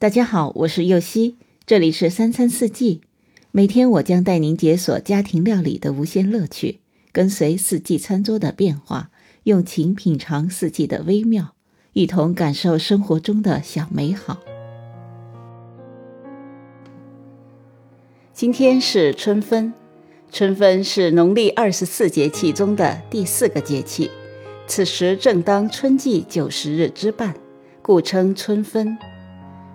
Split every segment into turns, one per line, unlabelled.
大家好，我是右希，这里是三餐四季。每天我将带您解锁家庭料理的无限乐趣，跟随四季餐桌的变化，用情品尝四季的微妙，一同感受生活中的小美好。今天是春分，春分是农历二十四节气中的第四个节气，此时正当春季九十日之半，故称春分。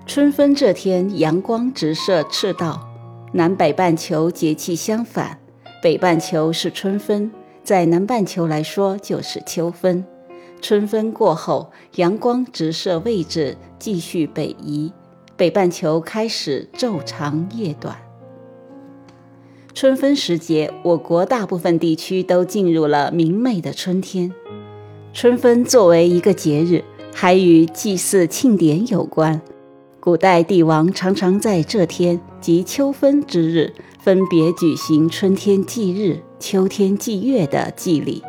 春分这天，阳光直射赤道，南北半球节气相反，北半球是春分，在南半球来说就是秋分。春分过后，阳光直射位置继续北移，北半球开始昼长夜短。春分时节，我国大部分地区都进入了明媚的春天。春分作为一个节日，还与祭祀庆典有关。古代帝王常常在这天及秋分之日，分别举行春天祭日、秋天祭月的祭礼。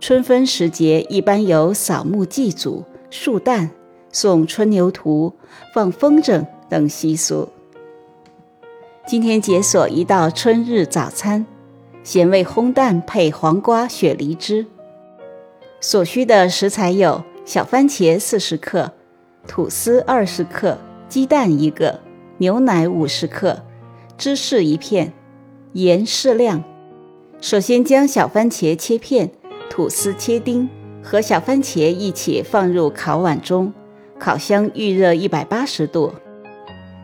春分时节，一般有扫墓祭祖、树蛋、送春牛图、放风筝等习俗。今天解锁一道春日早餐：咸味烘蛋配黄瓜、雪梨汁。所需的食材有小番茄四十克、吐司二十克、鸡蛋一个、牛奶五十克、芝士一片、盐适量。首先将小番茄切片、吐司切丁和小番茄一起放入烤碗中，烤箱预热一百八十度。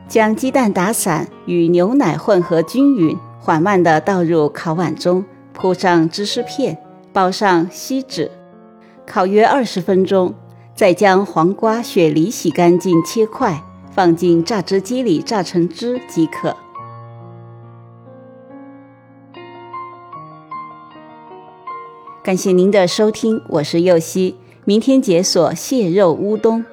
将鸡蛋打散，与牛奶混合均匀，缓慢地倒入烤碗中，铺上芝士片，包上锡纸，烤约二十分钟。再将黄瓜、雪梨洗干净切块，放进榨汁机里榨成汁即可。感谢您的收听，我是右希，明天解锁蟹肉乌冬。